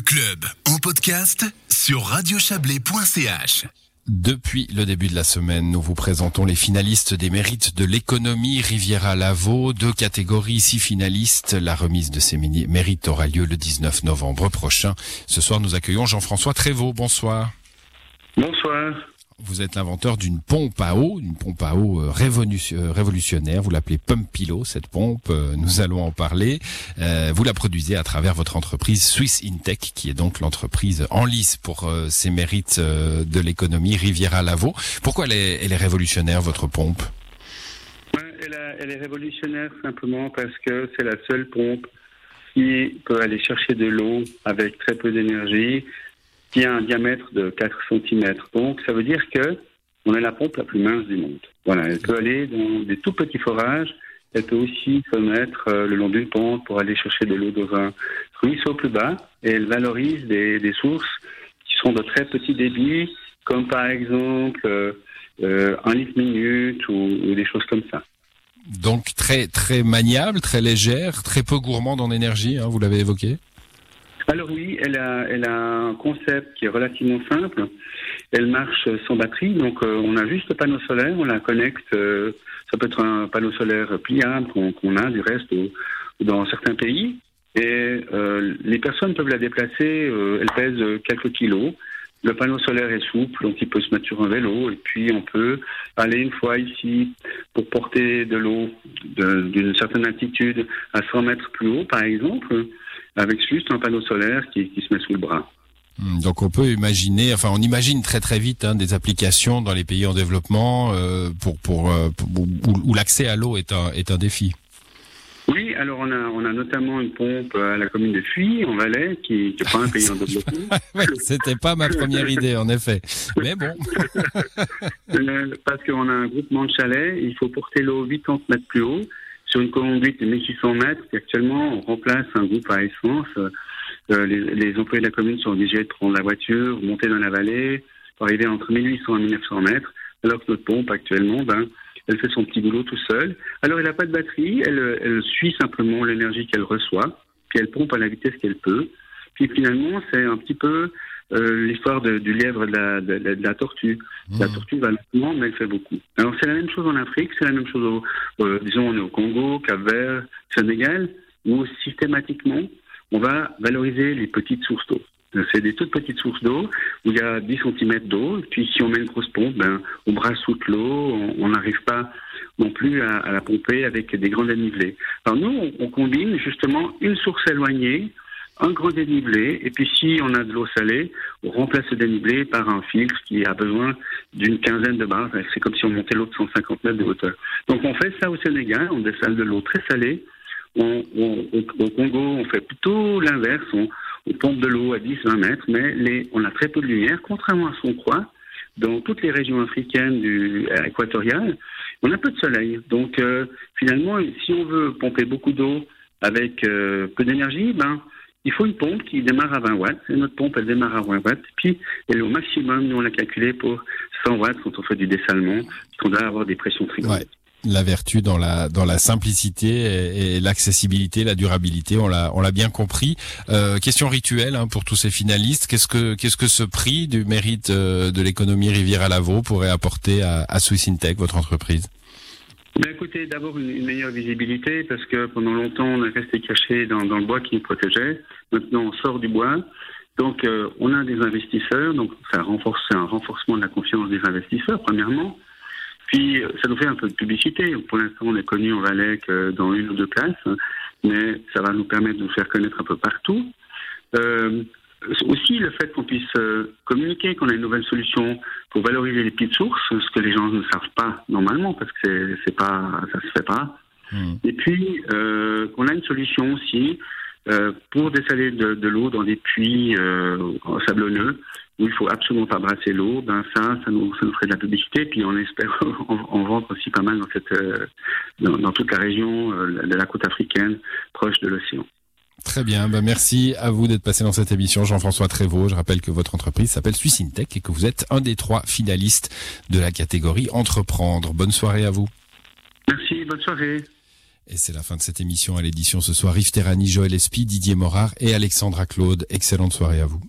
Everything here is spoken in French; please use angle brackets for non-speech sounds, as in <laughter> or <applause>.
Le club en podcast sur radiochablais.ch. Depuis le début de la semaine, nous vous présentons les finalistes des mérites de l'économie Riviera Lavaux. Deux catégories, six finalistes. La remise de ces mérites aura lieu le 19 novembre prochain. Ce soir, nous accueillons Jean-François Trévaux. Bonsoir. Bonsoir. Vous êtes l'inventeur d'une pompe à eau, une pompe à eau euh, euh, révolutionnaire. Vous l'appelez Pumpilo, cette pompe. Euh, nous allons en parler. vous la produisez à travers votre entreprise Swiss Intech, qui est donc l'entreprise en lice pour ses mérites de l'économie Riviera Lavaux. Pourquoi elle est, révolutionnaire, votre pompe? Elle, est révolutionnaire simplement parce que c'est la seule pompe qui peut aller chercher de l'eau avec très peu d'énergie qui a un diamètre de 4 cm. Donc, ça veut dire que on a la pompe la plus mince du monde. Voilà, elle peut aller dans des tout petits forages. Elle peut aussi se mettre euh, le long d'une pente pour aller chercher de l'eau dans un ruisseau plus bas. Et elle valorise des, sources qui sont de très petits débits, comme par exemple euh, euh, un litre minute ou, des choses comme ça. Donc très très maniable, très légère, très peu gourmande en énergie, hein, vous l'avez évoqué? Alors oui, elle a, un concept qui est relativement simple. Elle marche sans batterie, donc euh, on a juste le panneau solaire, on la connecte. Euh, ça peut être un panneau solaire pliable qu'on a du reste dans certains pays. Et euh, les personnes peuvent la déplacer. elle pèse quelques kilos. Le panneau solaire est souple, donc il peut se mettre sur un vélo. Et puis on peut aller une fois ici pour porter de l'eau d'une certaine altitude à 100 mètres plus haut, par exemple avec juste un panneau solaire qui, qui se met sous le bras. Hmm, donc on peut imaginer, enfin on imagine très très vite hein, des applications dans les pays en développement euh, pour, pour, euh, où, l'accès à l'eau est un, est un défi. Oui, alors on a, on a notamment une pompe à la commune de Fuy, en Valais, qui n'est pas un pays en <laughs> développement. C'était pas ma première idée, en effet. Mais bon. <laughs> Euh, parce qu'on a un groupement de chalets, il faut porter l'eau 80 mètres plus haut sur une conduite de 1600 mètres, actuellement on remplace un groupe à essence. Euh, les, les, employés de la commune sont obligés de prendre la voiture, monter dans la vallée, pour arriver entre 1800 et 1900 mètres, alors que notre pompe actuellement, ben, elle fait son petit boulot tout seul. Alors elle n'a pas de batterie, elle, elle suit simplement l'énergie qu'elle reçoit, puis elle pompe à la vitesse qu'elle peut. Puis finalement, c'est un petit peu euh, l'histoire du lièvre de la, de, la tortue. La mmh. tortue va lentement, mais elle fait beaucoup. Alors c'est la même chose en Afrique, c'est la même chose, au, euh, disons, on est au Congo, Cap-Vert, Sénégal, où systématiquement, on va valoriser les petites sources d'eau. C'est des toutes petites sources d'eau où il y a 10 cm d'eau. Puis si on met une grosse pompe, ben, on brasse toute l'eau. On n'arrive pas non plus à, la pomper avec des grands dénivelés. Alors nous, on combine justement une source éloignée un grand dénivelé, et puis si on a de l'eau salée, on remplace ce dénivelé par un filtre qui a besoin d'une quinzaine de bars. C'est comme si on montait l'eau de 150 mètres de hauteur. Donc on fait ça au Sénégal, on dessale de l'eau très salée. Au Congo, on fait plutôt l'inverse, on, pompe de l'eau à 10-20 mètres, mais on a très peu de lumière, contrairement à ce qu'on croit. Dans toutes les régions africaines du, euh, équatoriales, on a peu de soleil. Donc euh, finalement, si on veut pomper beaucoup d'eau avec euh, peu d'énergie, ben il faut une pompe qui démarre à 20 watts. Et notre pompe, elle démarre à 20 watts. Puis, elle est au maximum, nous, on l'a calculé pour 100 watts quand on fait du dessalement, qu'on doit avoir des pressions très grandes. La vertu dans la dans la simplicité et, l'accessibilité, la durabilité, on l'a on l'a bien compris. Euh, question rituelle hein, pour tous ces finalistes. Qu'est-ce que qu'est-ce que ce prix du mérite euh, de l'économie Rivière à Lavaux pourrait apporter à, à Swiss Intech, votre entreprise? Ben écoutez, d'abord une, meilleure visibilité parce que pendant longtemps on est resté caché dans, dans le bois qui nous protégeait. Maintenant on sort du bois. Donc euh, on a des investisseurs, donc ça renforce un renforcement de la confiance des investisseurs premièrement. Puis ça nous fait un peu de publicité. Pour l'instant on est connu en Valais que dans une ou deux places, mais ça va nous permettre de nous faire connaître un peu partout. Euh, aussi le fait qu'on puisse euh, communiquer, qu'on a une nouvelle solution pour valoriser les petites sources, ce que les gens ne savent pas normalement parce que c'est pas, ça se fait pas. Hmm. Et puis euh, qu'on a une solution aussi euh, pour dessaler de, de l'eau dans des puits euh, sablonneux où il faut absolument pas brasser l'eau. Ben ça, ça nous, ça nous ferait de la publicité. Puis on espère <laughs> en, en vendre aussi pas mal dans cette, euh, dans, dans toute la région de la côte africaine proche de l'océan. Très bien, bah merci à vous d'être passé dans cette émission, Jean-François Trévaux. Je rappelle que votre entreprise s'appelle Suicintech et que vous êtes un des trois finalistes de la catégorie Entreprendre. Bonne soirée à vous. Merci, bonne soirée. Et c'est la fin de cette émission à l'édition ce soir. Yves Terrani, Joël Espy, Didier Morard et Alexandra Claude. Excellente soirée à vous.